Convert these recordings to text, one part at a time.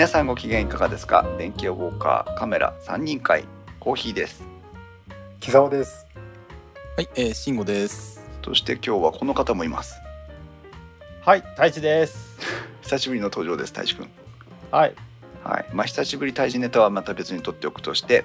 皆さんご機嫌いかがですか？電気予報カーカメラ3人会コーヒーです木沢です。はい、えー、慎吾です。そして今日はこの方もいますはい、太一です。久しぶりの登場です太一くんはい、はいまあ久しぶり太一ネタはまた別に取っておくとして、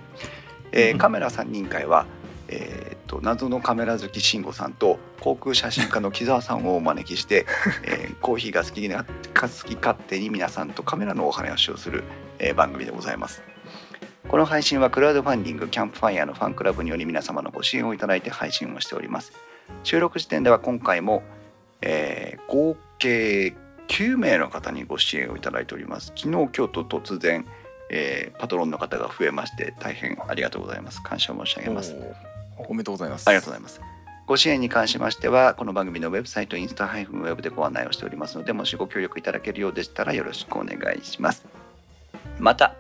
えーうん カメラ3人会はえーっと謎のカメラ好き慎吾さんと航空写真家の木澤さんをお招きして、えーコーヒーが好きな好き勝手に皆さんとカメラのお話をする、えー番組でございます。この配信はクラウドファンディングキャンプファイヤーのファンクラブにより皆様のご支援をいただいて配信をしております。収録時点では今回も、えー合計9名の方にご支援をいただいております。昨日今日と突然、えーパトロンの方が増えまして大変ありがとうございます。感謝申し上げますおめでとうございます。ありがとうございます。ご支援に関しましては、この番組のウェブサイト、インスタウェブでご案内をしておりますので、もしご協力いただけるようでしたらよろしくお願いします。また、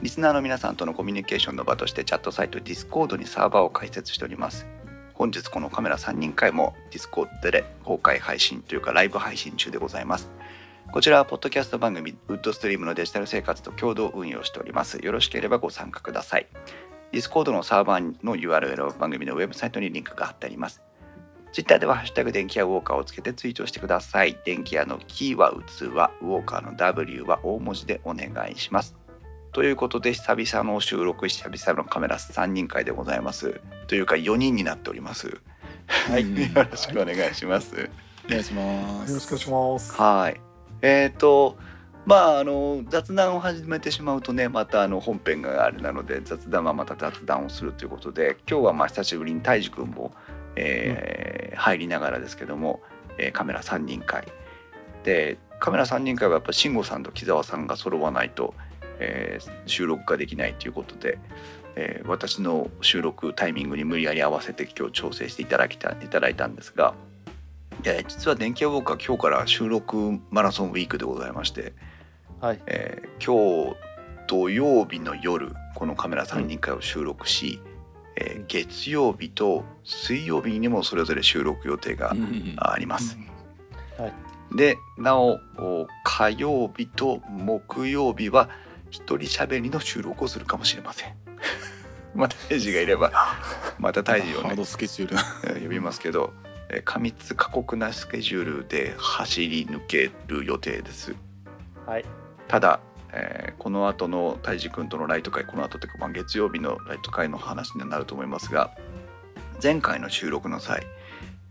リスナーの皆さんとのコミュニケーションの場としてチャットサイト Discord にサーバーを開設しております。本日このカメラ3人会も Discord で公開配信というかライブ配信中でございます。こちらはポッドキャスト番組ウッドストリームのデジタル生活と共同運用しております。よろしければご参加ください。Discord のサーバーの URL を番組のウェブサイトにリンクが貼ってあります。Twitter では「ハッシュタグ電気屋ウォーカー」をつけてツイートしてください。電気屋のキーは器、ウォーカーの W は大文字でお願いします。ということで久々の収録久々のカメラ3人会でございます。というか4人になっております。はい、よよろしくお願いします。お願いしまよす。ろしくお願いします。はい。えっ、とまああの雑談を始めてしまうとねまたあの本編があれなので雑談はまた雑談をするということで今日はまあ久しぶりに泰治君も、えー入りながらですけども、えーカメラ3人会でカメラ3人会はやっぱ慎吾さんと木澤さんが揃わないと、えー収録ができないということで、えー私の収録タイミングに無理やり合わせて今日調整していただきたいただいたんですが。で実は電気屋ウォーカー今日から収録マラソンウィークでございまして、はい、えー今日土曜日の夜このカメラ3人会を収録し、えー月曜日と水曜日にもそれぞれ収録予定がうんうんあります。はい。でなおお火曜日と木曜日は一人喋りの収録をするかもしれません。また大治がいればまた大治をねハードスケジュール。えー呼びますけど、えー過密過酷なスケジュールで走り抜ける予定です。はい、ただ、えーこの後の泰治君とのライト会この後というか、まあ、月曜日のライト会の話になると思いますが前回の収録の際、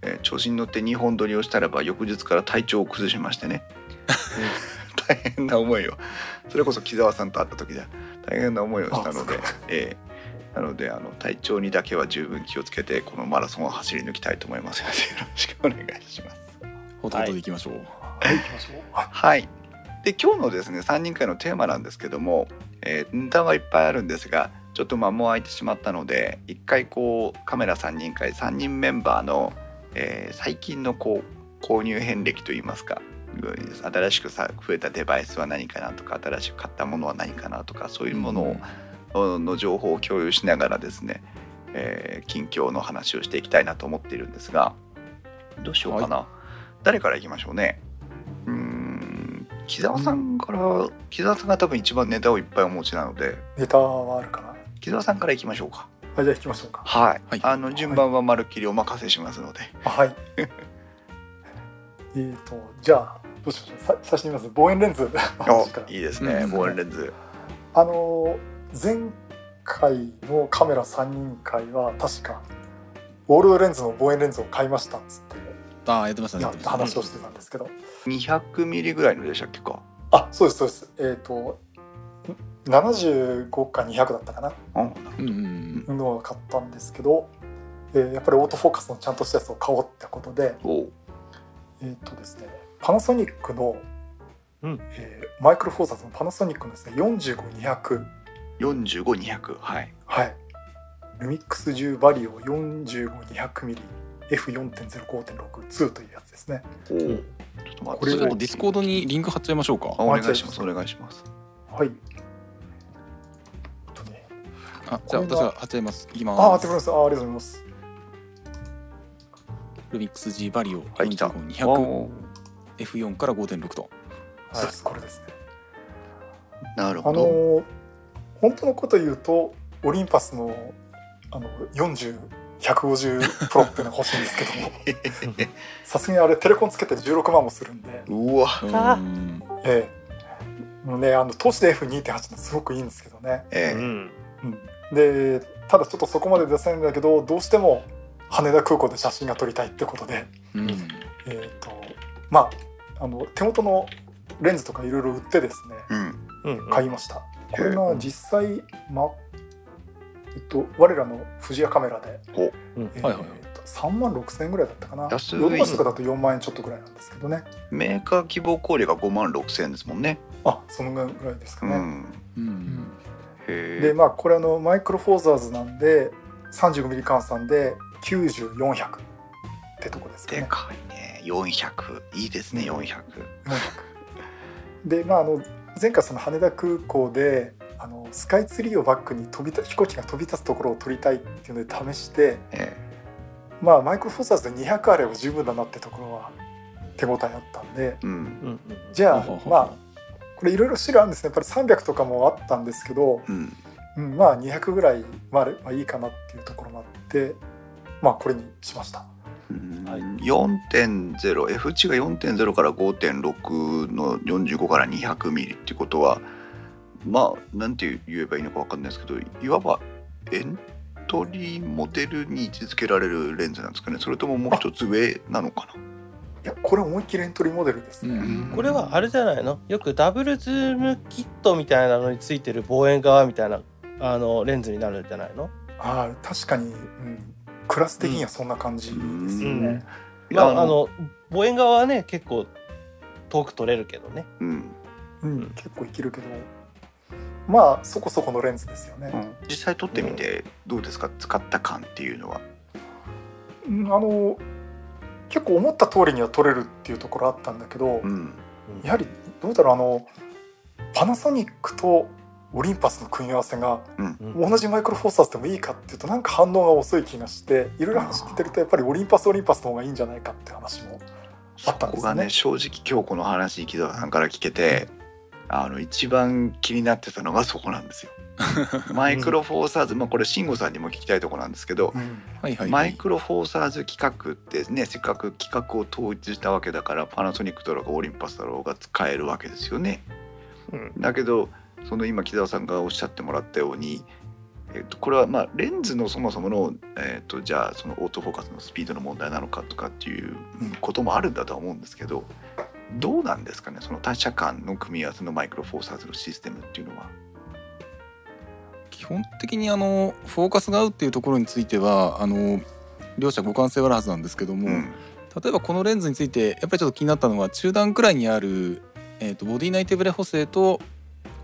えー調子に乗って2本撮りをしたらば翌日から体調を崩しましてね 大変な思いをそれこそ木澤さんと会った時だ大変な思いをしたのでえーなのであの体調にだけは十分気をつけてこのマラソンを走り抜きたいと思いますのでよろしくお願いします。ほとほとでいきましょう。はい、行きましょう。はいはい。で今日のですね3人会のテーマなんですけども、えーネタはいっぱいあるんですがちょっと間も空いてしまったので一回こうカメラ3人会3人メンバーの、えー最近のこう購入遍歴といいますか新しくさ増えたデバイスは何かなとか新しく買ったものは何かなとかそういうものを、の情報を共有しながらですね、えー近況の話をしていきたいなと思っているんですがどうしようかな、誰からいきましょうね。うーん木澤さんから木澤さんが多分一番ネタをいっぱいお持ちなのでネタはあるかな。木澤さんからいきましょうかはい、じゃあ行きましょうか。はい、はいあの順番はまるっきりお任せしますのであはい。えっと、じゃあ、どうしましょう。さ最初にます。望遠レンズのお話から。いいですねうん望遠レンズあの、前回のカメラ3人会は、確か、ウォールレンズの望遠レンズを買いましたっつって、ああ、やってましたね。話をしてたんですけど、200ミリぐらいのでしたっけか。あ、そうです、そうです。えっ、と、75か200だったかな。うんうんうんうん。のを買ったんですけど、えーやっぱりオートフォーカスのちゃんとしたやつを買おうってことで、えっ、とですね、パナソニックの、うん。えーマイクロフォーサーズのパナソニックのですね、45200、45200はい。はい、ルミックス10バリオ 45200mm F4.05.62 というやつですね。おおちょっと待ってこれとディスコードにリンク貼っちゃいましょうかあ。お願いしますお願いしますはい。あ、じゃあ私が貼っちゃいます。いきます。あ、あ、てください。あ、ありがとうございます。ルミックス G バリオはい来た45200お F4 から5.6と。そうです、これですね。あなるほど。の本当のこと言うとオリンパスのあの40150プロっていうのが欲しいんですけども。さすがにあれテレコンつけて16万もするんで、うわ、ええ。もうねあの投資で F2.8 のすごくいいんですけどね、ええ。うん。うん、でただちょっとそこまで出せないんだけどどうしても羽田空港で写真が撮りたいってことで。うん。えっ、とまああの手元のレンズとかいろいろ売ってですねうん。うん。買いました、これが実際まえっと我らの富士屋カメラで、ほうんえーはいはいはい3万6千円ぐらいだったかな安いヨドバシとかだと4万円ちょっとぐらいなんですけどねメーカー希望小売が5万6千円ですもんね。あそのぐらいですかね、うん。うんへえ。でまあこれあのマイクロフォーザーズなんで 35mm 換算で90400ってとこですかねでかいね。400。いいですね、400。400でまああの前回その羽田空港であのスカイツリーをバックに飛びた飛行機が飛び立つところを撮りたいっていうので試してえまあマイクロフォーザーズで200あれば十分だなってところは手応えあったんでえ。うん。じゃあまあこれいろいろ種類あるんですねやっぱり300とかもあったんですけど、うん。うん、まあ200ぐらいまああればいいかなっていうところもあってまあこれにしました。うんはい4.0 F 値が4.0から5.6の45から200ミリっていうことはまあなんて言えばいいのか分かんないですけどいわばエントリーモデルに位置づけられるレンズなんですかね。それとももう一つ上なのかいやこれ思いっきりエントリーモデルです。ね。うんこれはあれじゃないの？よくダブルズームキットみたいなのについてる望遠側みたいなあのレンズになるんじゃないの？ああ確かに、うん、クラス的にはそんな感じですよね。なまああの望遠側はね結構遠く撮れるけどね。うん。うん、結構いけるけどまあそこそこのレンズですよね。実際撮ってみてどうですか？使った感っていうのは。うんあの結構思った通りには撮れるっていうところあったんだけど、うん。やはりどうだろうあのパナソニックとオリンパスの組み合わせがうん。同じマイクロフォーサーズでもいいかっていうとなんか反応が遅い気がしていろいろ話聞いてるとやっぱりオリンパスオリンパスの方がいいんじゃないかって話もあったんですよね。ここがね。正直今日この話木澤さんから聞けてあの一番気になってたのがそこなんですよ。マイクロフォーサーズ、まあ、これ慎吾さんにも聞きたいところなんですけど、マイクロフォーサーズ企画ってねせっかく企画を統一したわけだからパナソニックだろうがオリンパスだろうが使えるわけですよね。うんだけどその今木澤さんがおっしゃってもらったように、えっとこれはまあレンズのそもそもの、えっとじゃあそのオートフォーカスのスピードの問題なのかとかっていうこともあるんだとは思うんですけどどうなんですかねその他社間の組み合わせのマイクロフォーサーズのシステムっていうのは。基本的にあのフォーカスが合うっていうところについてはあの両者互換性はあるはずなんですけども、うん例えばこのレンズについてやっぱりちょっと気になったのは中段くらいにある、えー、とボディ内手ブレ補正と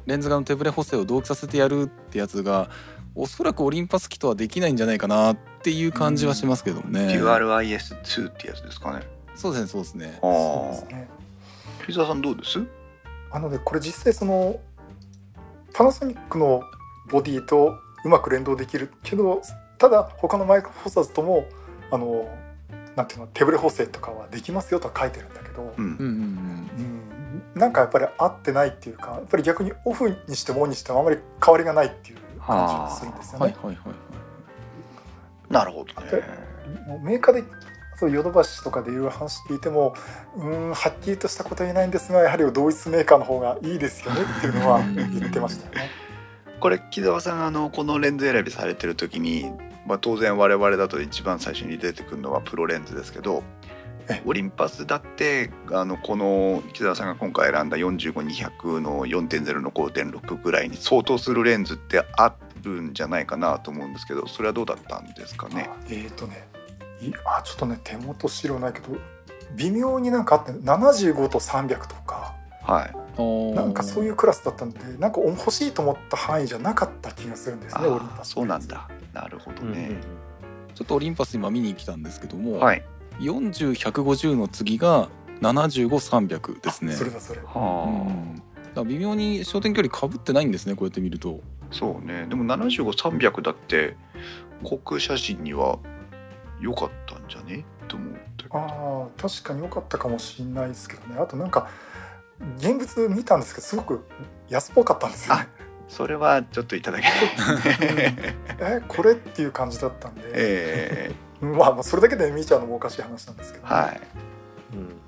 レンズ側の手ブレ補正を同期させてやるってやつがおそらくオリンパス機とはできないんじゃないかなっていう感じはしますけどもね。デュアル IS2 ってやつですかね。そうですねそうですね。そうあですねあ木澤さんどうです？あのでこれ実際そのパナソニックのボディとうまく連動できるけどただ他のマイクロフォーサーズともあのなんていうの手ブレ補正とかはできますよとは書いてるんだけど、うんうんうんうんうんなんかやっぱり合ってないっていうかやっぱり逆にオフにしてもオンにしてもあまり変わりがないっていう感じがするんですよね。はいはいはいはい。なるほどね。もうメーカーでそうヨドバシとかでいろいろ話聞いてもうーんはっきりとしたことは言えないんですがやはり同一メーカーの方がいいですよねっていうのは言ってましたよね。これ木澤さんあのこのレンズ選びされてる時に、まあ、当然我々だと一番最初に出てくるのはプロレンズですけどえオリンパスだってあのこの木澤さんが今回選んだ45200の4.0の5.6ぐらいに相当するレンズってあるんじゃないかなと思うんですけどそれはどうだったんですかね？えーとねいあちょっとね手元資料ないけど微妙になんかあって75と300とか。はい、なんかそういうクラスだったんでなんか欲しいと思った範囲じゃなかった気がするんですねオリンあパスそうなんだ。なるほどね。ちょっとオリンパス今見に来たんですけども、はい、40150の次が75300ですね。それだそれ。うはん。だから微妙に焦点距離かぶってないんですねこうやって見ると。あ、そうね。でも75300だって航空写真には良かったんじゃね？と思ったけどあー確かに良かったかもしれないですけどねあとなんか現物見たんですけどすごく安っぽかったんですよね。それはちょっといただけない。えこれっていう感じだったんで、えまあまあそれだけで見ちゃうのもおかしい話なんですけど、ーはい。うん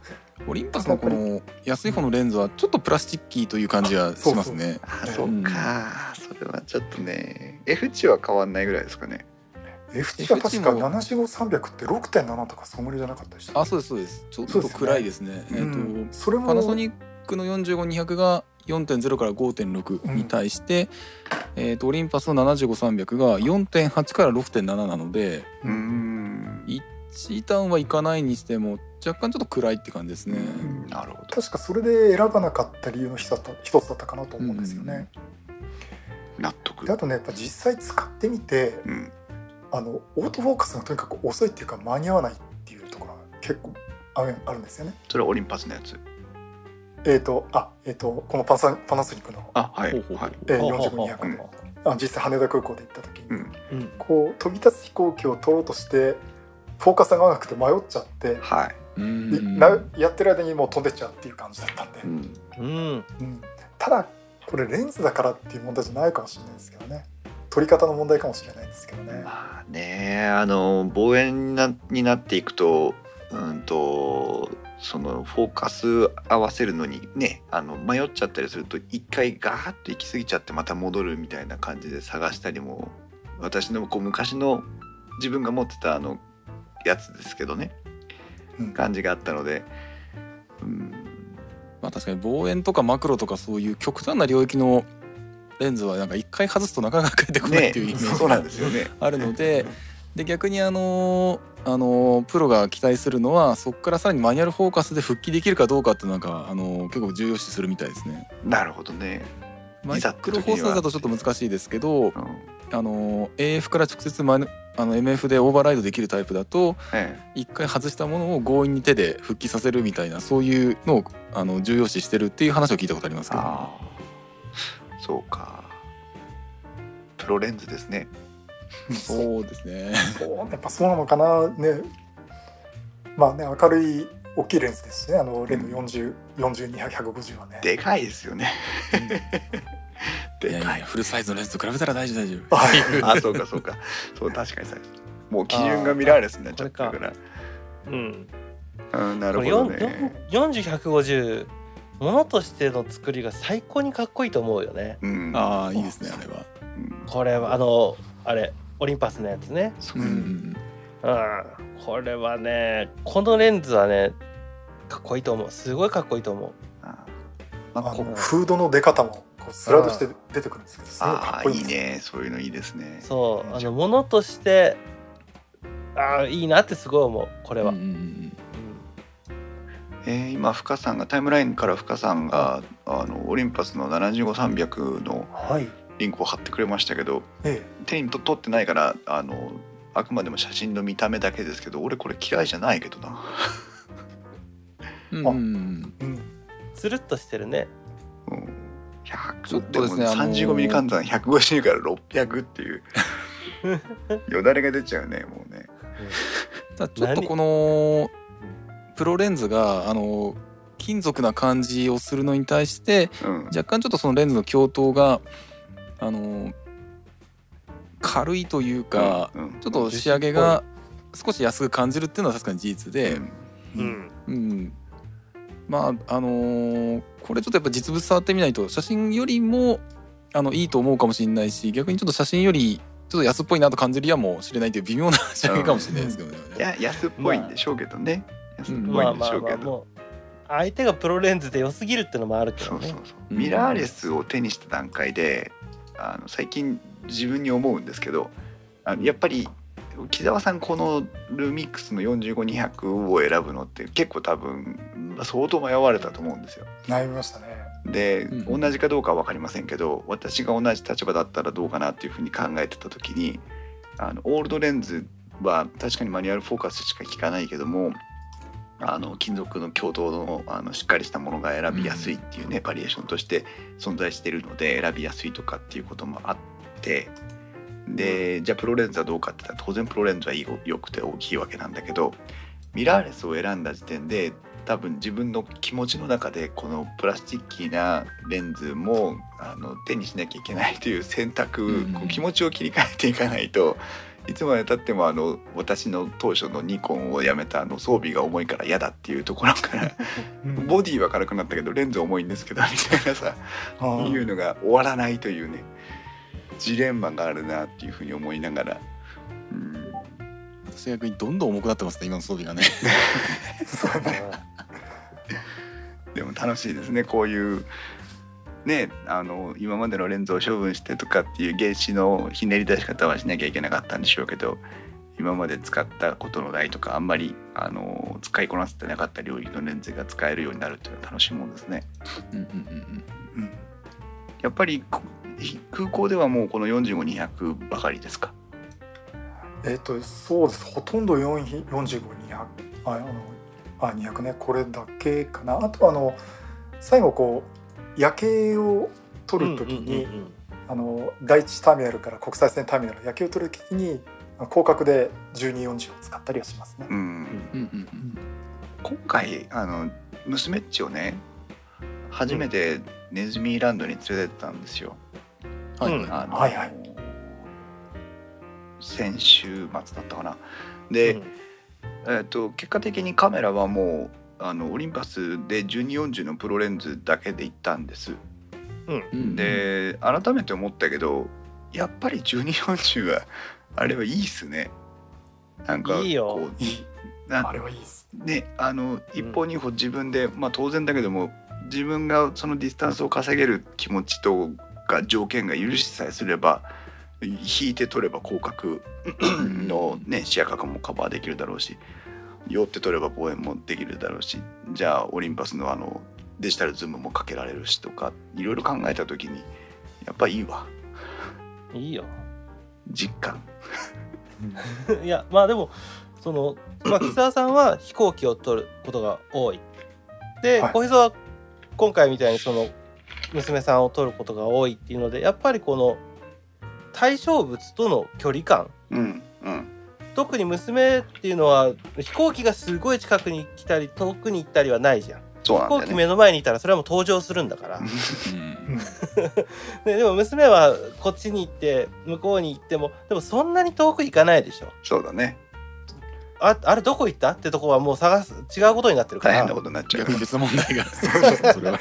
オリンパスのこの安い方のレンズはちょっとプラスチッキーという感じはしますね。あ、そうか。それはちょっとね、F 値は変わんないぐらいですかね。F 値が確か F 値も75300って6.7とかそんぐらいじゃなかったでしたあ、そうですそうです。ちょっと暗いですね。えっ、うんとそれもパナソニックの45200が4.0から5.6に対して、えっ、とオリンパスの75300が4.8から6.7なので、うーん。1ターンはいかないにしても若干ちょっと暗いって感じですね。んなるほど。確かそれで選ばなかった理由の一つだった一つだったかなと思うんですよね。納得であ。とねやっぱ実際使ってみてうん。あのオートフォーカスがとにかく遅いっていうか間に合わないっていうところが結構あるんですよね。それはオリンパスのやつ？えっ、とあえっ、とこのパナソパナソニックの、あ、はい。えー、ほうほうほう45200のあ実際羽田空港で行った時に、うん。うんこう飛び立つ飛行機を取ろうとしてフォーカスが合わなくて迷っちゃって、はい。うんやってる間にもう飛んでっちゃうっていう感じだったんで、うん。うんうんただこれレンズだからっていう問題じゃないかもしれないですけどね撮り方の問題かもしれないですけどね。まあね、あの望遠になになっていくと、うんと。そのフォーカス合わせるのにねあの迷っちゃったりすると一回ガーッと行き過ぎちゃってまた戻るみたいな感じで探したりも私のこう昔の自分が持ってたあのやつですけどねうん感じがあったので、うん、まあ確かに望遠とかマクロとかそういう極端な領域のレンズはなんか一回外すとなかなか帰ってこないねっていうイメージそうなんですよね。あるのでで逆にあのあのプロが期待するのはそこからさらにマニュアルフォーカスで復帰できるかどうかっていうのがあの結構重要視するみたいですね。なるほどね。マイクロフォーサーだとちょっと難しいですけどうんあの AF から直接マニュあの MF でオーバーライドできるタイプだとえ一回外したものを強引に手で復帰させるみたいなそういうのをあの重要視してるっていう話を聞いたことありますけど、そうか。プロレンズですね。そうですね。そうやっぱそうなのかな。ね。まあね明るい大きいレンズですしね。あのレンズ404250はね。でかいですよね。でかい。やフルサイズのレンズと比べたら大丈夫大丈夫。は いあそうかそうか。そう確かにさもう基準がミラーレスになっちゃったから。うん。うんなるほどね。40150ものとしての作りが最高にかっこいいと思うよね。うん。ああいいですねあれは。うん。これはあのあれオリンパスのやつね。そう。うん。うん。うんこれはねこのレンズはねかっこいいと思う。すごいかっこいいと思う。あまああこのフードの出方もこうスライドして出てくるんですけどすごいかあっこいいんですいいね。そういうのいいですね。そう。あのものとしてああいいなってすごい思う。これは、うんうんうんえー今深さんがタイムラインから深さんがあのオリンパスの75300のはい。リンクを貼ってくれましたけどえ手にと取ってないからあのあくまでも写真の見た目だけですけど俺これ嫌いじゃないけどな。うん。うん。つるっとしてるね。うん。100ちょっとですねあのー。35ミリ換算150から600っていう よだれが出ちゃうねもうね。ただちょっとこのプロレンズがあの金属な感じをするのに対してうん。若干ちょっとそのレンズの鏡頭があの軽いというか、うん。ちょっと仕上げが少し安く感じるっていうのは確かに事実で、うん。うん。うん、まああのーこれちょっとやっぱ実物触ってみないと写真よりもあのいいと思うかもしれないし逆にちょっと写真よりちょっと安っぽいなと感じるやもしれないという微妙な仕上げかもしれないですけどね。いや安っぽいんでしょうけどね、まあまあいんでしょうけど、まあ。もう相手がプロレンズで良すぎるってのもあるけどね。そうそうそう。うん。ミラーレスを手にした段階であの最近自分に思うんですけどあのやっぱり木澤さんこのルミックスの45200を選ぶのって結構多分相当迷われたと思うんですよ。悩みましたね。で、うん同じかどうかは分かりませんけど私が同じ立場だったらどうかなっていうふうに考えてた時にあのオールドレンズは確かにマニュアルフォーカスしか効かないけどもあの金属の強度のあのしっかりしたものが選びやすいっていうね、バリエーションとして存在しているので選びやすいとかっていうこともあってでじゃあプロレンズはどうかって言ったら当然プロレンズはいいよくて大きいわけなんだけどミラーレスを選んだ時点で多分自分の気持ちの中でこのプラスチッキーなレンズもあの手にしなきゃいけないという選択、うん。こう気持ちを切り替えていかないといつまでたってもあの私の当初のニコンをやめたあの装備が重いから嫌だっていうところからうん。ボディは軽くなったけどレンズ重いんですけどみたいなさ。いうのが終わらないというねジレンマがあるなっていうふうに思いながら。うん。私逆にどんどん重くなってますね今の装備がね。そうね。でも楽しいですねこういうねあの今までのレンズを処分してとかっていう原子のひねり出し方はしなきゃいけなかったんでしょうけど今まで使ったことのないとかあんまりあの使いこなせてなかった領域のレンズが使えるようになるっていうのは楽しいもんですね。うんうんうんうん。やっぱりこ空港ではもうこの45200ばかりですか？えっ、とそうです。ほとんど4 45200ああのあ200ね。これだけかな。あとはあの最後こう夜景を撮るときに、うんうんうんうん。あの第一ターミナルから国際線ターミナル夜景を撮るときに広角で1240を使ったりはしますね。今回あの娘っちをね初めてネズミランドに連れてったんですよ。はい。うん。あのはいはい。先週末だったかな。で、うん。えー、と結果的にカメラはもうあのオリンパスで1240のプロレンズだけで行ったんです。うんで改めて思ったけどやっぱり1240はあれはいいっすね。なんかいいよこういいなあれはいいです。ねあの一歩二歩自分で、まあ当然だけども自分がそのディスタンスを稼げる気持ちとか条件が許しさえすれば引いて取れば広角のね 視野角もカバーできるだろうし寄って取れば望遠もできるだろうしじゃあオリンパスのあのデジタルズームもかけられるしとかいろいろ考えた時にやっぱいいわ。いいよ。実感。いやまあでもその、まあ、木澤さんは飛行機を取ることが多い。ではい。小日向は今回みたいにその娘さんを取ることが多いっていうのでやっぱりこの対象物との距離感うんうん特に娘っていうのは飛行機がすごい近くに来たり遠くに行ったりはないじゃん。そうなんだよね。飛行機目の前にいたらそれはもう登場するんだから。うん。で でも娘はこっちに行って向こうに行ってもでもそんなに遠く行かないでしょ。そうだね。ああれどこ行ったってとこはもう探す違うことになってるから。大変なことになっちゃう。逆に別問題が。そうそれは。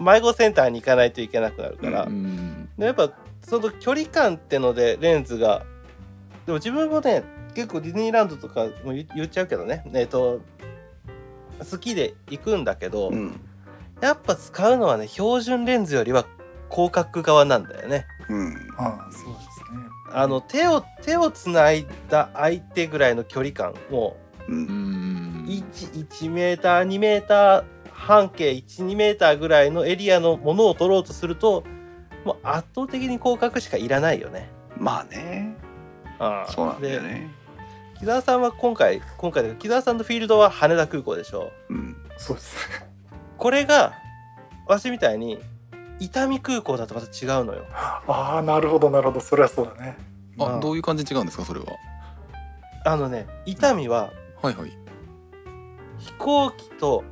迷子センターに行かないといけなくなるから、うん。でやっぱその距離感ってのでレンズが。でも自分もね結構ディズニーランドとかも言言っちゃうけどね。えっ、と好きで行くんだけど、うん。やっぱ使うのはね標準レンズよりは広角側なんだよね。うん。ああそうですね。あの手を手をつないだ相手ぐらいの距離感もううん。ん 1, 1メーター2メーター半径12メーターぐらいのエリアのものを取ろうとするともう圧倒的に広角しかいらないよね。まあね。ああ。そうなんだよでね。木澤さんは今回今回で木澤さんのフィールドは羽田空港でしょうん、そうですね。これがわしみたいに伊丹空港だとまた違うのよ。ああなるほどなるほどそれはそうだね。あどういう感じで違うんですかそれは？あのね伊丹ははいはい飛行機と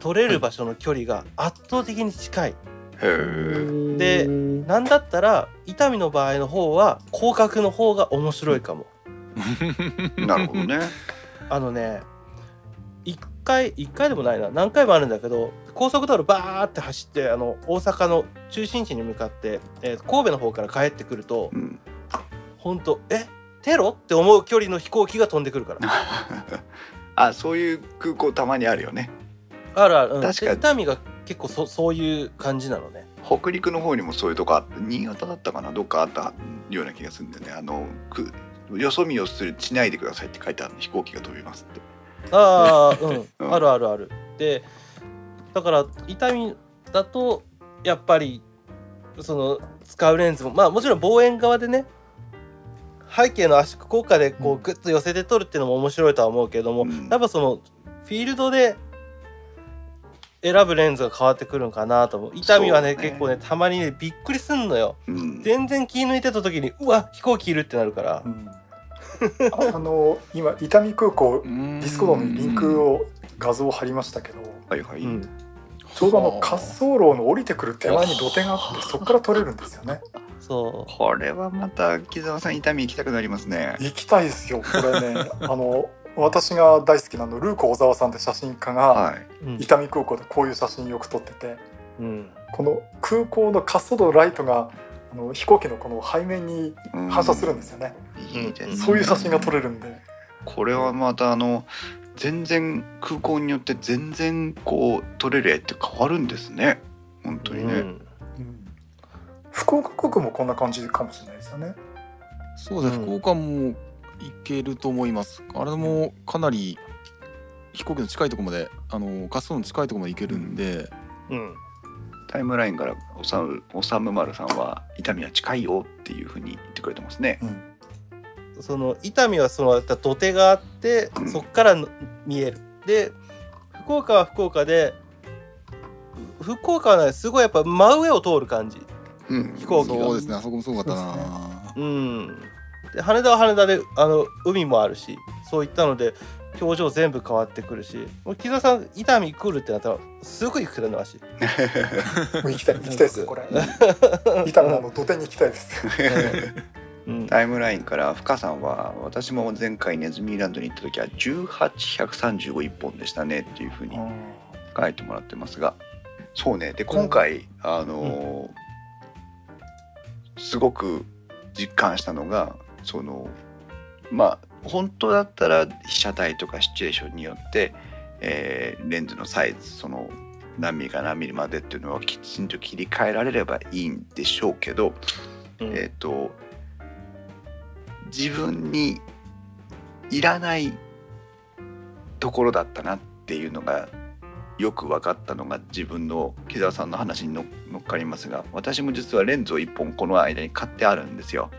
取れる場所の距離が圧倒的に近い。へえ。でなんだったら伊丹の場合の方は広角の方が面白いかも。なるほどね。あのね一回一回でもないな。何回もあるんだけど高速道路バーって走ってあの大阪の中心地に向かって、えー神戸の方から帰ってくるとうん。ほんとえテロ？って思う距離の飛行機が飛んでくるから。あ、そういう空港たまにあるよね。あるある、うん、確かに。が結構そそういう感じなのね。北陸の方にもそういうとこあって、新潟だったかな、どっかあったような気がするんだよね。あの、くよそ見をするしないでくださいって書いてある飛行機が飛びますって。ああううん。んあるあるある。でだから伊丹だとやっぱりその使うレンズもまあもちろん望遠側でね背景の圧縮効果でこうグッと寄せて撮るっていうのも面白いとは思うけども、うん。やっぱそのフィールドで選ぶレンズが変わってくるんかなと思う。伊丹はねね。結構ねたまにねびっくりすんのよ。うん。全然気抜いてた時にうわ飛行機いるってなるから。うんあ あの今伊丹空港ディスコードにリンクを画像を貼りましたけどはいはい、うん。ちょうどあの滑走路の降りてくる手前に土手があってそこから撮れるんですよね。そこれはまた木澤さん伊丹行きたくなりますね。行きたいですよこれね。あの私が大好きなのルークオザワさんって写真家がはい、伊丹空港でこういう写真よく撮っててうん。この空港の滑走路のライトがあの飛行機のこの背面にうん反射するんですよね、いいねそういう写真が撮れるんで。これはまたあの全然空港によって全然こう撮れる絵って変わるんですね。本当にね、うん。うん。福岡空港もこんな感じかもしれないですよね。そうです、うん。福岡も行けると思います。あれもかなり飛行機の近いところまであの滑走路の近いところまで行けるんで、うんタイムラインからおさむおさむまるさんは痛みは近いよっていうふうに言ってくれてますね。うん。その伊丹はその土手があってうん。そっからの見える。で福岡は福岡でふ福岡はねすごいやっぱ真上を通る感じ。うん。飛行機が。そうですね。あそこもすごかったそうですな、うん。で羽田は羽田であの海もあるしそういったので表情全部変わってくるしもう木澤さん伊丹来るってなったらすぐ行くけどなし、もう行きたい。行きたいです。これ。伊丹のあの土手に行きたいです。うん、タイムラインから深さんは私も前回ネズミーランドに行った時は18135本でしたねっていうふうに書いてもらってますが。そうね。で今回あのーすごく実感したのがそのまあ本当だったら被写体とかシチュエーションによって、えーレンズのサイズその何ミリから何ミリまでっていうのはきちんと切り替えられればいいんでしょうけど、うん。えっ、と自分にいらないところだったなっていうのがよく分かったのが自分の木澤さんの話にの乗っかりますが私も実はレンズを1本この間に買ってあるんですよ。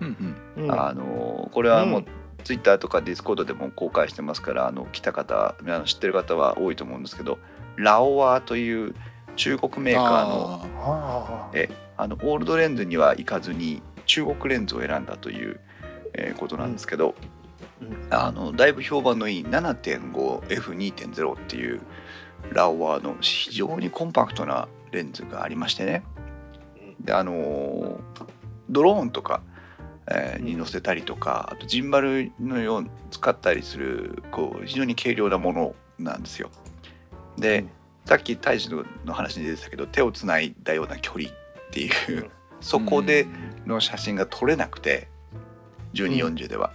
うんうんうん。あのこれはもう、うんツイッターとかディスコードでも公開してますからあの来た方あの知ってる方は多いと思うんですけどラオワという中国メーカーのああえあのオールドレンズには行かずに中国レンズを選んだという、えーことなんですけど、うん。あのだいぶ評判のいい 7.5F2.0 っていうラオワの非常にコンパクトなレンズがありましてね。であのードローンとか、えーに乗せたりとかあとジンバルのように使ったりするこう非常に軽量なものなんですよ。で、さっき大樹の話に出てたけど手をつないだような距離っていう、うん。そこでの写真が撮れなくて1240では、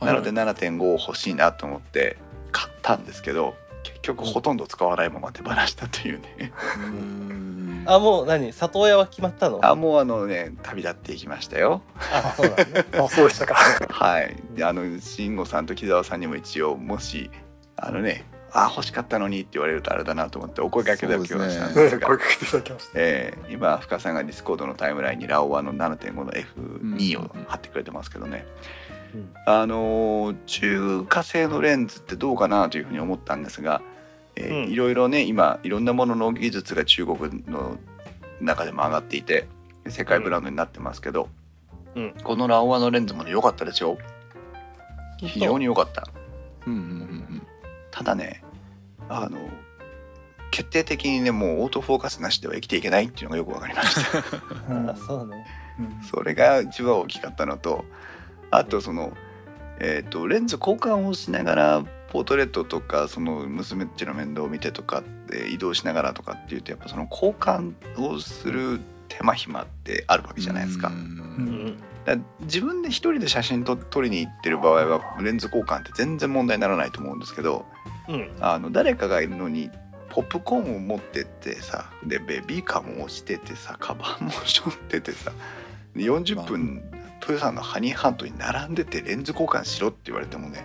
なので7.5欲しいなと思って買ったんですけど結局ほとんど使わないまま手放したというね。うんあもう何？里親は決まったの？あもうあのね旅立っていきましたよ。あそうなんねあ そうでしたか。はい。であの慎吾さんと木澤さんにも一応もしあのねあ欲しかったのにって言われるとあれだなと思ってお声掛けだけはしたんねですが 声かけていただきました。えー今深さんがディスコードのタイムラインにラオワの7.5の F2 を貼ってくれてますけどね、うん。あのー中華製のレンズってどうかなというふうに思ったんですが、えーうん。いろいろね今いろんなものの技術が中国の中でも上がっていて世界ブランドになってますけど、うん。このラオワのレンズもね良かったですよ。非常に良かった。うん。うんうんただねあの決定的にねもうオートフォーカスなしでは生きていけないっていうのがよく分かりました。そうね。うん。それが一番大きかったのとあとその、えー、とレンズ交換をしながらポートレートとかその娘っちの面倒を見てとかって移動しながらとかっていうとやっぱその交換をする手間暇ってあるわけじゃないですか。だから自分で一人で写真と撮りに行ってる場合はレンズ交換って全然問題にならないと思うんですけどうん。あの誰かがいるのにポップコーンを持ってってさでベビーカーも押しててさカバンも背負っててさで40分豊さんのハニーハントに並んでてレンズ交換しろって言われてもね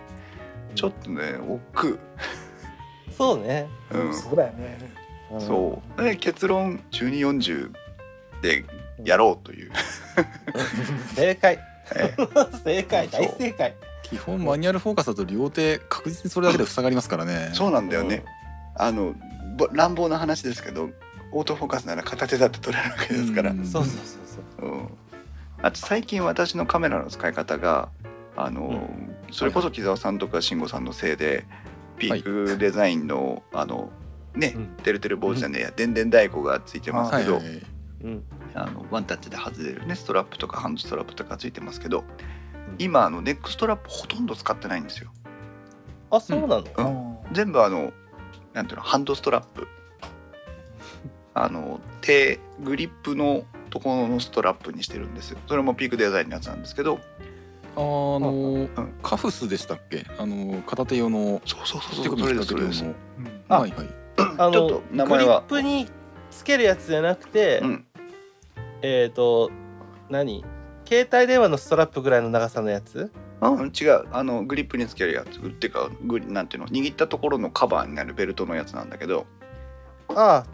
ちょっとね億。そうね、劫、うん、そうだよね。うん。そう。で結論1240でやろうという、正解。え 正解。大正解。基本マニュアルフォーカスだと両手確実にそれだけで塞がりますからね。そうなんだよね、あのぼ乱暴な話ですけどオートフォーカスなら片手だって撮れるわけですから、うん。そうそうそうそう。うん、あと最近私のカメラの使い方があの、それこそ木澤さんとか慎吾さんのせいでピークデザインの、あのね、うん。てるてる坊主じゃねえや。電電太鼓がついてますけど、あのワンタッチで外れるねストラップとかハンドストラップとかついてますけど今あのネックストラップほとんど使ってないんですよ。あそうなの、うん。あ全部あのなんていうのハンドストラップ。あの手グリップのところのストラップにしてるんです。よそれもピークデザインのやつなんですけどあのうん。カフスでしたっけ？あの片手用のそうそうそうそうそれですそれですはいはい。あのグリップにつけるやつじゃなくて、うん。えっ、と何？携帯電話のストラップぐらいの長さのやつ？うん、違う。あのグリップにつけるやつ。っていう。かグリなんていうの？握ったところのカバーになるベルトのやつなんだけど。あ。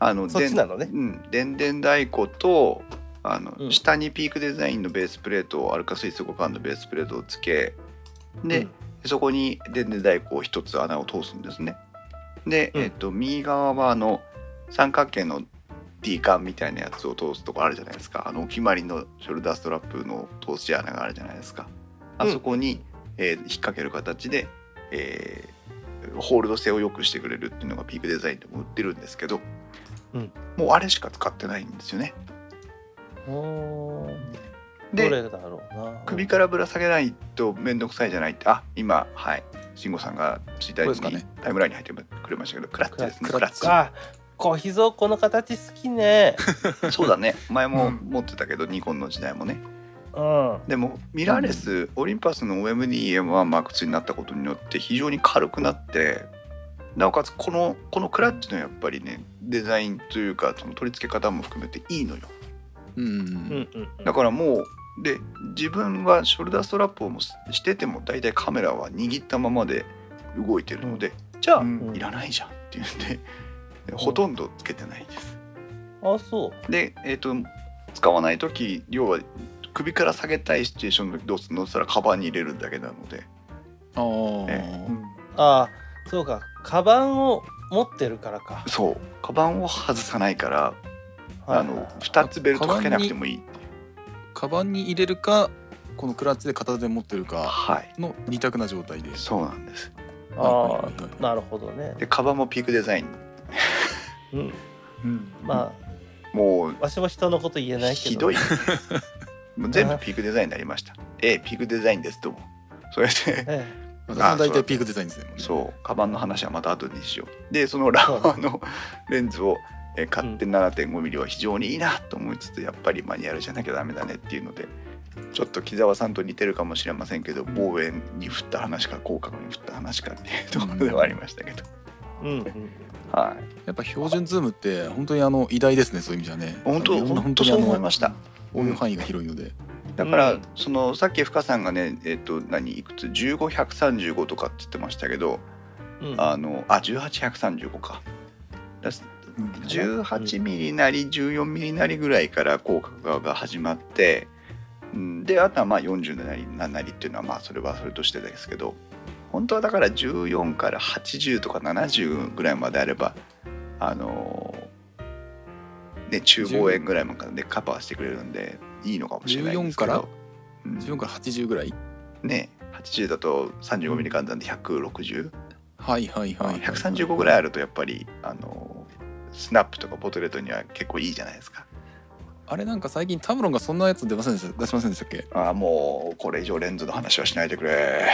あのそっちなのね。うん。電電太鼓とあの、うん。下にピークデザインのベースプレートをアルカスイス互換のベースプレートをつけで、うん。そこに電電太鼓を一つ穴を通すんですね。で、うん。えっと右側はあの三角形の D 管みたいなやつを通すとこあるじゃないですか。あのお決まりのショルダーストラップの通し穴があるじゃないですか。あそこに、えー引っ掛ける形で、えーホールド性を良くしてくれるっていうのがピークデザインでも売ってるんですけど、うん。もうあれしか使ってないんですよねで首からぶら下げないと面倒くさいじゃないって。あ今はい。慎吾さんがツイッターに、これですタイムラインに入ってくれましたけどクラッチですね。クラッチ。あ小秘蔵この形好きね。そうだね。前もうん。持ってたけど、ニコンの時代もね。うん。でもミラーレス、オリンパスの OMDM1MAX になったことによって非常に軽くなってなおかつこのこのクラッチのやっぱりねデザインというかその取り付け方も含めていいのようんうんうん。うんだからもうで自分はショルダーストラップをもししてても大体カメラは握ったままで動いてるので、じゃあ、うんいらないじゃんっていうんでほとんどつけてないです。あそう。で、えー、と使わない時要は首から下げたいシチュエーションの時どうするの？って言ったらカバンに入れるだけなので。あー。えうんあそうか。カバンを持ってるからか。そう。カバンを外さないからはいあの2つベルトかけなくてもいいっていう。カバンに入れるかこのクラッチで片手で持ってるかはい。の二択な状態で。そうなんです。あはいはい。はいあなるほどね。でカバンもピークデザイン。うん。うん。まもうあわしも人のこと言えないけど。ひどい。もう全部ピークデザインになりました。ええピークデザインですとも。それでえ私 も大体ピークデザインですね。そう。カバンの話はまた後にしよう。でそのラワーのレンズをえー買って 7.5mm は非常にいいなと思いつつやっぱりマニュアルじゃなきゃダメだねっていうのでちょっと木澤さんと似てるかもしれませんけどうん。望遠に振った話か広角に振った話かっていうところではありましたけど、えうんうん。はい。やっぱ標準ズームって本当にあの偉大ですねそういう意味じゃね。本当本当そう思いました。応用範囲が広いので、だから、うん。そのさっき深さんがねえっ、と何いくつ？15135とかって言ってましたけどうん。あのあ18135か18ミリなり14ミリなりぐらいから広角が始まってうんであとはまあ40なり7なりっていうのはまあそれはそれとしてですけど本当はだから14から80とか70ぐらいまであればあのね中望遠ぐらいまでカバーしてくれるんでいいのかもしれないんですけど。14から？うん。14から80ぐらい？ね80だと35ミリ換算で160、はいはいはい、はい、135ぐらいあるとやっぱりあのスナップとかポートレートには結構いいじゃないですか。あれなんか最近タムロンがそんなやつ出ませんでした出しませんでしたっけ？ああもうこれ以上レンズの話はしないでくれ。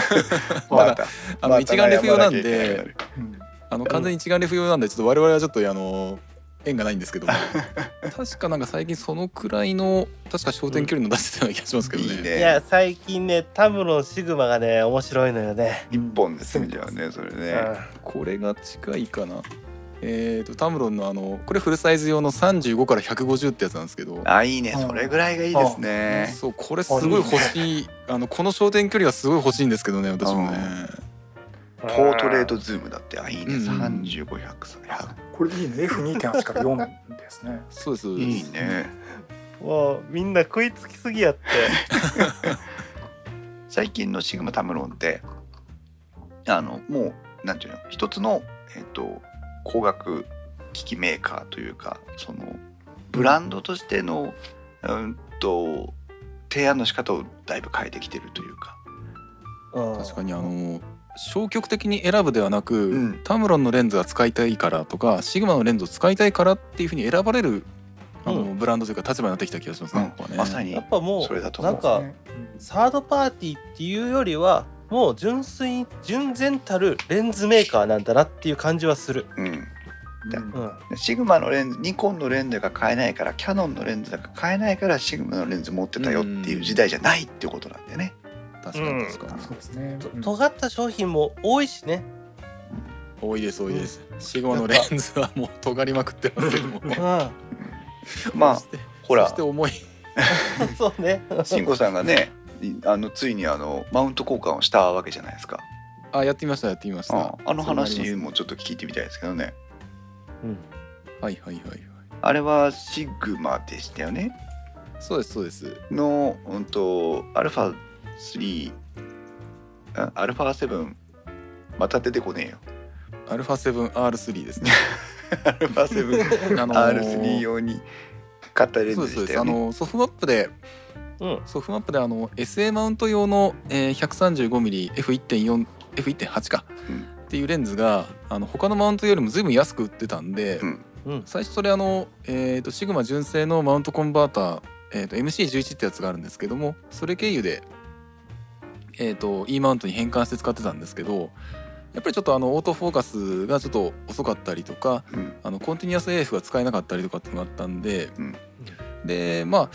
まだたあの一眼レフ用なんであの完全に一眼レフ用なんでちょっと我々はちょっとあの縁がないんですけども。確かなんか最近そのくらいの確か焦点距離の出してたような気がしますけどね,、いいね。いや最近ねタムロンシグマがね面白いのよね、一本ですみたいなねそれね。これが近いかなえー、とタムロンのあのこれフルサイズ用の35から150ってやつなんですけど。あいいね。それぐらいがいいですね。そうこれすごい欲しい。あのこの焦点距離はすごい欲しいんですけどね私もね。ポートレートズームだって。あいいね。うん。3500さこれいいね。F2.8 から4ですね。そうですそうです。いいね。もうみんな食いつきすぎやって。最近のシグマタムロンってあのもうなんていうの？一つの、えっと光学機器メーカーというかそのブランドとしてのうんと提案の仕方をだいぶ変えてきてるというか。うん確かにあの消極的に選ぶではなく、うん。タムロンのレンズが使いたいからとかシグマのレンズを使いたいからっていうふうに選ばれるあの、うブランドというか立場になってきた気がしますね。うんここはねまさにやっぱもそれだと思ううなんかねサードパーティーっていうよりはもう純粋に純然たるレンズメーカーなんだなっていう感じはする。うん。うん。うん、シグマのレンズニコンのレンズが買えないからキャノンのレンズが買えないからシグマのレンズ持ってたよっていう時代じゃないっていうことなんだよね。確かに確かに、そうですね。とうん尖った商品も多いしね。多いです多いです、シグマのレンズはもう尖りまくってますけどもうん、まあほら。そして重い。そうね。慎吾さんがねいあのついにあのマウント交換をしたわけじゃないですか。あやってみましたやってみましたああの話もちょっと聞いてみたいですけどね。うん、はいはいはいはいあれはシグマでしたよね。そうですそうですのうんとアルファ3あアルファ7また出てこねえよ。アルファ 7R3 ですね アルファ7あのー R3 用に買ったレンそうですそうですあ。のソフマップでうん、ソフマップであの SA マウント用の、えー、135mm F1.4 F1.8 か、うん。っていうレンズがあの他のマウントよりも随分安く売ってたんで、うん。うん、最初それあの、えー、とシグマ純正のマウントコンバーター、えー、と MC11 ってやつがあるんですけどもそれ経由で、えー、と E マウントに変換して使ってたんですけどやっぱりちょっとあのオートフォーカスがちょっと遅かったりとかうん。あのコンティニュアス AF が使えなかったりとかっていうのがあったんで、うん。でまあ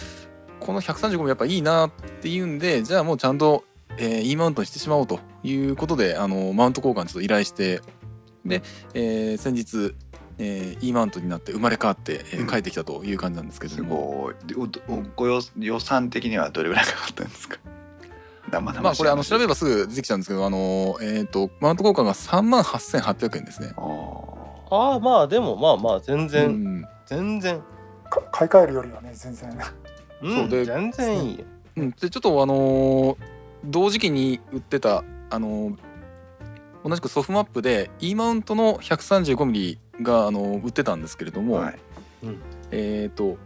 この135もやっぱいいなっていうんでじゃあもうちゃんと、えー E マウントにしてしまおうということであのマウント交換ちょっと依頼してで、えー先日、えー E マウントになって生まれ変わって、えーうん。帰ってきたという感じなんですけすども、ごい。でおおご予予算的にはどれぐらいかかったんですか？まあこれあの調べればばすぐ出てきちゃうんですけどあのえっ、とマウント交換が3万8800円ですね。あああまあでもまあまあ全然、うん。全然、か買い替えるよりはね全然。うん、そうで全然いいよ。うん、でちょっとあのー同時期に売ってたあのー同じくソフマップで E マウントの 135mm が、あのー売ってたんですけれども、はい。えっ、と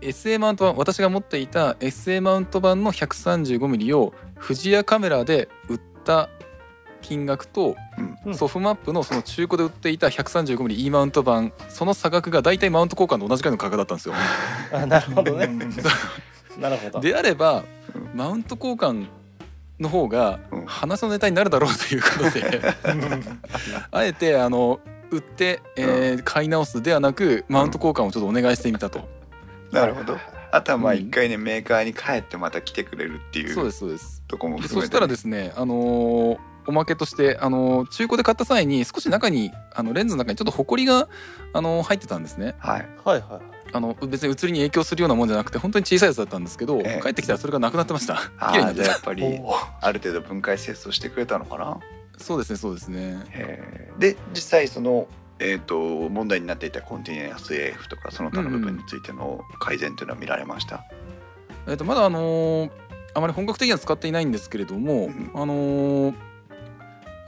SA マウント版私が持っていた SA マウント版の 135mm を富士屋カメラで売った金額と、うん。ソフマップのその中古で売っていた 135mm E マウント版その差額が大体マウント交換と同じくらいの価格だったんですよ。あなるほどね。うん。なるほど。であればうん。マウント交換の方がうん。話のネタになるだろうということで あえてあの売って、えー買い直すではなくマウント交換をちょっとお願いしてみたと、なるほど。あとはまあうん。一回ねメーカーに帰ってまた来てくれるっていうそうですそうです。とこもで含めてそしたらですねあのーおまけとして、あのー中古で買った際に少し中にあのレンズの中にちょっとホコリが、あのー入ってたんですね。はい。はいはい。あの別に写りに影響するようなもんじゃなくて本当に小さいやつだったんですけど、ええ。帰ってきたらそれがなくなってました。あ綺麗になっやっぱりある程度分解清掃してくれたのかな？そうですねそうですね。で実際そのえー、と問題になっていたコンティニュアス AF とかその他の部分についての改善というのは見られました、えっとまだあのーあまり本格的には使っていないんですけれども、うん。あのー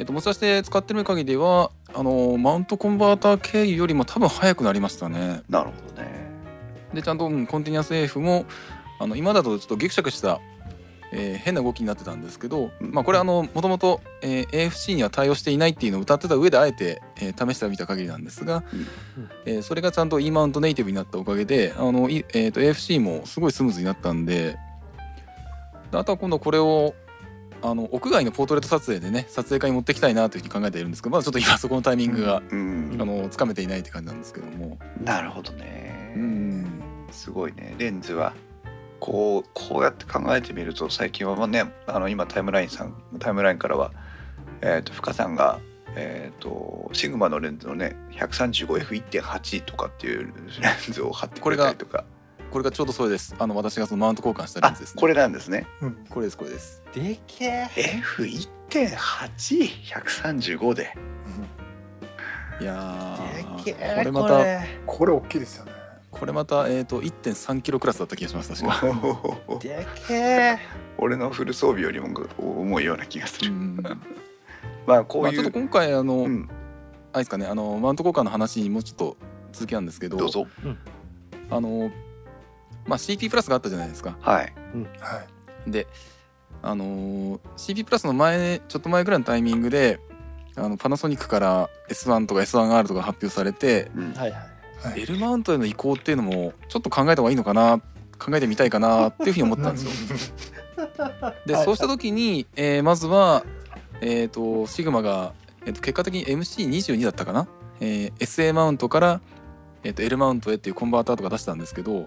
えっと持ち出して使ってる限りではあのーマウントコンバーター経由よりも多分早くなりましたね。なるほどね。でちゃんと、うんコンティニュアス AF もあの今だとちょっとギクシャクした、えー変な動きになってたんですけど、うん。まあこれあのもともと、えー AFC には対応していないっていうのを歌ってた上であえて、えー試してみた限りなんですが、うん。えーそれがちゃんと E マウントネイティブになったおかげであの、いえー、と AFC もすごいスムーズになったんでであとは今度これをあの屋外のポートレート撮影でね撮影会に持ってきたいなというふうに考えているんですけどまだちょっと今そこのタイミングが、うん。あのつかめていないって感じなんですけども。なるほどね、うん。すごいね。レンズはこうこうやって考えてみると最近はまあねあの今タイムラインさんタイムラインからはえっ、と深さんがえー、とシグマのレンズのね 135F1.8 とかっていうレンズを貼ってくれたりとかこれがちょうどそれです。あの私がそのマウント交換したレンあズです、ね、これなんですね。うん。これですこれです。でけえ。F1.8135 で。いやーでけえ。これまたこれ。これ大きいですよね。これまたえっ、と1.3キロクラスだった気がします確か。でけえ。俺のフル装備よりも重いような気がする、うん。まあこうまあ、いう、ちょっと今回あの、うん、あれですかねあのマウント交換の話にもうちょっと続きなんですけどどうぞ。あのまあ CT プラスがあったじゃないですか。はい。はい。であのー CP プラスの前ちょっと前ぐらいのタイミングであのパナソニックから S1 とか S1R とか発表されてうん。はいはい。はい。L マウントへの移行っていうのもちょっと考えた方がいいのかな考えてみたいかなっていうふうに思ったんですよ。で、はいそうした時に、えーまずは、えー、とシグマが、えー、と結果的に MC22 だったかな、えー SA マウントから、えー、と L マウントへっていうコンバーターとか出したんですけどうんい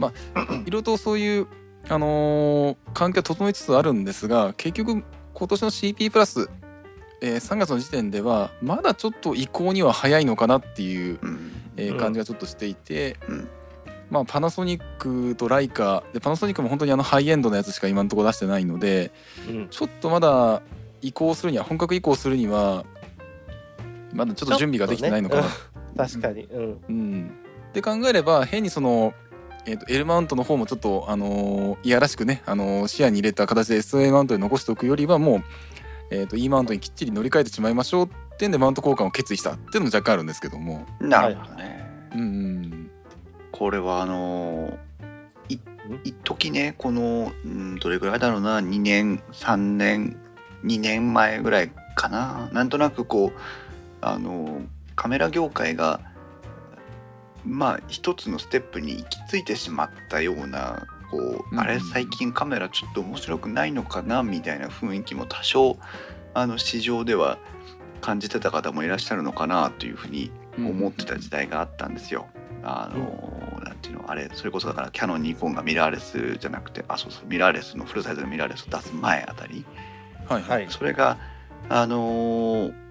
ろいろとそういう、あのー環境は整いつつあるんですが結局今年の CP プラス、えー3月の時点ではまだちょっと移行には早いのかなっていう、うん。うんえー感じがちょっとしていて、うん。まあ、パナソニックとライカでパナソニックも本当にあのハイエンドのやつしか今のところ出してないのでうん。ちょっとまだ移行するには本格移行するにはまだちょっと準備ができてないのかな。確かに。うん。うん、って考えれば変にその、えー、と L マウントの方もちょっと、あのーいやらしくね、あのー視野に入れた形で SA マウントに残しておくよりはもう、えー、と E マウントにきっちり乗り換えてしまいましょうってんでマウント交換を決意したっていうのも若干あるんですけども。なるほどね、うんうん。これはあのーい一時ねこの、うん、どれぐらいだろうな2年3年2年前ぐらいかな。なんとなくこうあのーカメラ業界がまあ一つのステップに行き着いてしまったようなこう、うんあれ最近カメラちょっと面白くないのかなみたいな雰囲気も多少あの市場では感じてた方もいらっしゃるのかなというふうにうん思ってた時代があったんですよ。あのなんていうのあれそれこそだからキャノンニコンがミラーレスじゃなくてあそうそうミラーレスのフルサイズのミラーレスを出す前あたり。はいははいい。それがあのー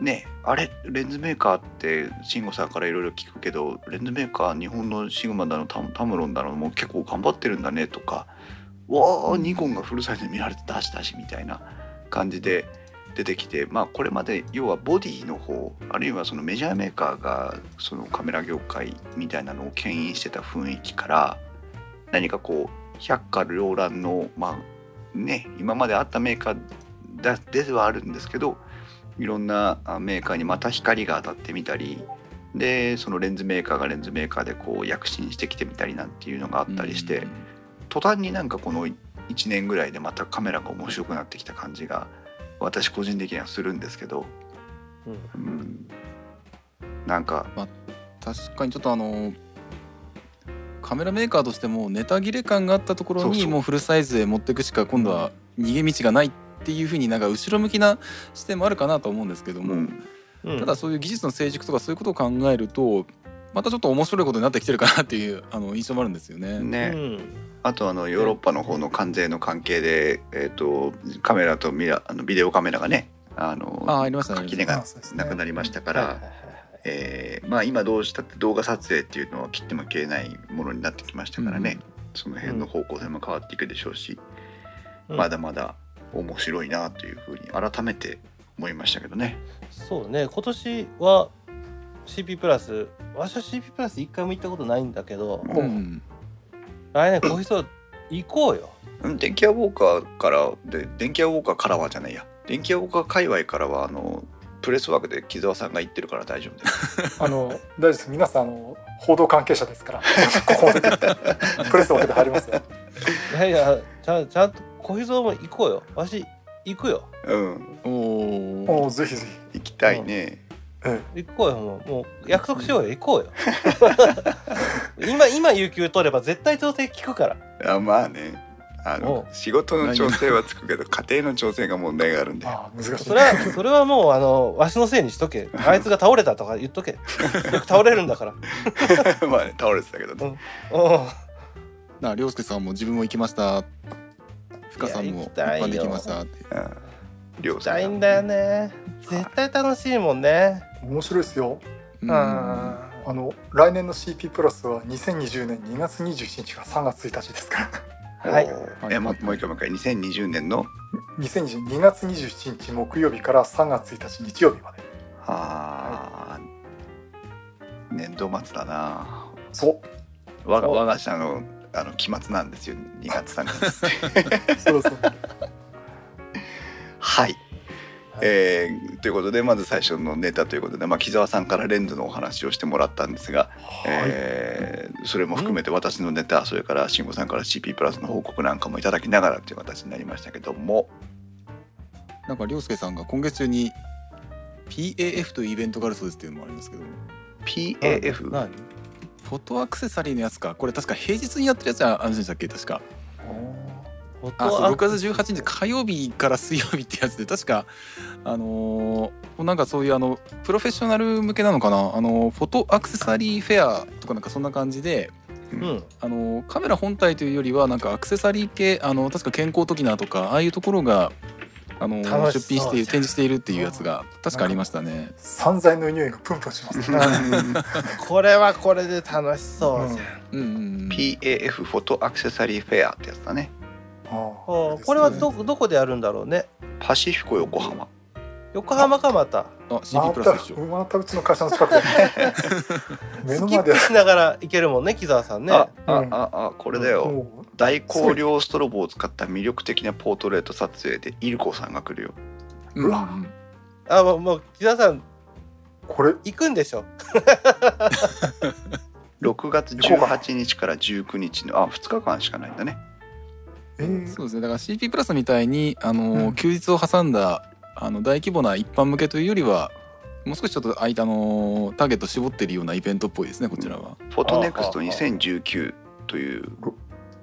ねあれ？レンズメーカーって慎吾さんからいろいろ聞くけどレンズメーカー日本のシグマだのタタムロンだのもう結構頑張ってるんだねとか。わあニコンがフルサイズで見られて出したしみたいな感じで出てきてまあこれまで要はボディの方あるいはそのメジャーメーカーがそのカメラ業界みたいなのを牽引してた雰囲気から何かこう百花繚乱のまあね今まであったメーカーだではあるんですけどいろんなあメーカーにまた光が当たってみたりでそのレンズメーカーがレンズメーカーでこう躍進してきてみたりなんていうのがあったりして、途端になんかこの1年ぐらいでまたカメラが面白くなってきた感じが私個人的にはするんですけど、うん。うん、なんか確かにちょっとあのカメラメーカーとしてもネタ切れ感があったところにもうフルサイズへ持っていくしか今度は逃げ道がないっていうふうになんか後ろ向きな視点もあるかなと思うんですけども、うん。うん。ただそういう技術の成熟とかそういうことを考えるとまたちょっと面白いことになってきてるかなっていうあの印象もあるんですよね。ね、うん。あとあのヨーロッパの方の関税の関係で、えー、とカメラとミラあのビデオカメラがねあのあありましたね。垣根がなくなりましたからえーまあ今どうしたって動画撮影っていうのは切っても切れないものになってきましたからね、その辺の方向性も変わっていくでしょうし、うん。まだまだ面白いなというふうに改めて思いましたけどね。そうね。今年は CP プラス私は CP プラス一回も行ったことないんだけどうん。うん来年コーヒーソー行こうよ。うん。電気屋ウォーカーからで電気屋ウォーカーからはじゃないや。電気屋ウォーカー界隈からはあのプレスワークで木澤さんが言ってるから大丈夫です。あの大丈夫です。皆さんあの報道関係者ですからここで。プレスわけで入りますよ。いやいやちゃんちゃんとコーヒーソーも行こうよ。わし行くよ。うん、おおおおぜひぜ行きたいね。ひ、え行こうよもう。もう約束しようよ。行こうよ。今今有給取れば絶対調整効くから。あまあね。あのお仕事の調整はつくけど家庭の調整が問題があるんえで。ああ難しい。それはそれはもうあのわしのせいにしとけ。あいつが倒れたとか言っとけ。よく倒れるんだから。まあね倒れてたけどね。うんな涼介さんも自分も行きました。深さんも一般で行きましたって。うん。両行きたいんだよね。絶対楽しいもんね。面白いですよ。うん。ああの来年の CP プラスは2020年2月27日から3月1日ですから。はい。えもうもう一回もう一回。2020年の？2022月27日木曜日から3月1日日曜日まで。あ。ー年度末だな。そう。我がそう我が社のあの期末なんですよ2月3月 そうそう。はい、えーということでまず最初のネタということで、まあ、木澤さんからレンズのお話をしてもらったんですが、はい、えーそれも含めて私のネタそれから慎吾さんから CP プラスの報告なんかもいただきながらという形になりましたけども。なんか涼介さんが今月中に PAF というイベントがあるそうですっていうのもありますけど。PAF 何？フォトアクセサリーのやつか。これ確か平日にやってるやつはあるんでしたっけ？確か。あそうトア6月18日火曜日から水曜日ってやつで確か。あのーなんかそういうあのプロフェッショナル向けなのかな？あのフォトアクセサリーフェアとかなんかそんな感じで。うん。あのカメラ本体というよりはなんかアクセサリー系あの確か健康トキナーとかああいうところがあの出品している展示しているっていうやつが確かありましたね。散財の匂いがプンプンしますね。これはこれで楽しそうじゃん、うんうんうん、PAF フォトアクセサリーフェアってやつだね。ああおこれはどどこでやるんだろうね。パシフィコ横浜横浜かまた。あ CP まプラスでしょ。たまたうちの会社の近くで。目の前で。しながら行けるもんね木澤さんね。ああうん。ああこれだよ。もう大光量ストロボを使った魅力的なポートレート撮影でイルコさんが来るよ。うんうんうん。あもうもう木澤さんこれ。行くんでしょ？6月18日から19日のあ2日間しかないんだね。えー。そうですね。だから CP プラスみたいにあの、うん。休日を挟んだあの大規模な一般向けというよりはもう少しちょっと空いたあのターゲット絞ってるようなイベントっぽいですねこちらは。フォトネクストあああ2019という。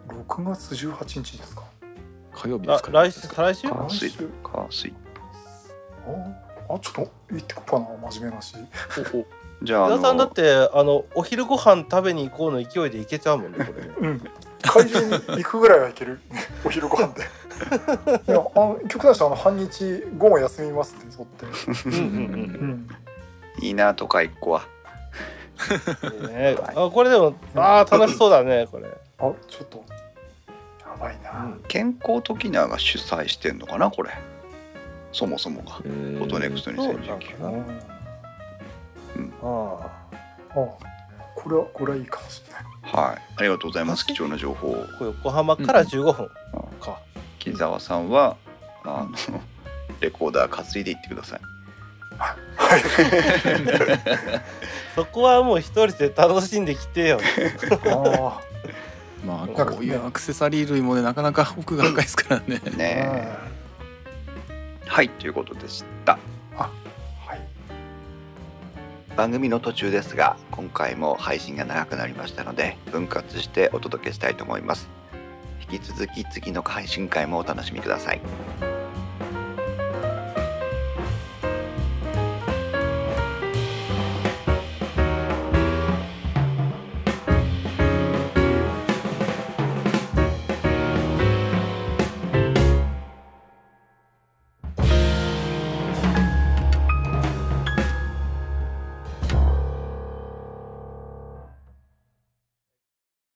6月18日ですか？火曜日であすか、来週再来週？火水。来週火水。ああちょっと行ってこっかな真面目なし。じゃああ木澤さんだっのてあのお昼ご飯食べに行こうの勢いで行けちゃうもんねこれね。うん会場に行くぐらいは行ける。お昼ご飯で。いやあの極端にしてあの半日午後休みますって取って、うんうん。うん、いいなとか一個は。うんねあこれでもあー楽しそうだねこれ、あちょっとやばいな、うん健康トキナーが主催してんのかなこれ。そもそもが。フォトネクストそうなん2019かな。ああこれはこれはいいかもしれない。はい。ありがとうございます。貴重な情報横浜から15分か、木澤さんはあのレコーダー担いでいってください。はい。そこはもう一人で楽しんできてよ。あ まあこういうアクセサリー類もねなかなか奥が深いですからね。あねえはい。ということでした。はい番組の途中ですが今回も配信が長くなりましたので分割してお届けしたいと思います。引き続き次の配信会もお楽しみください。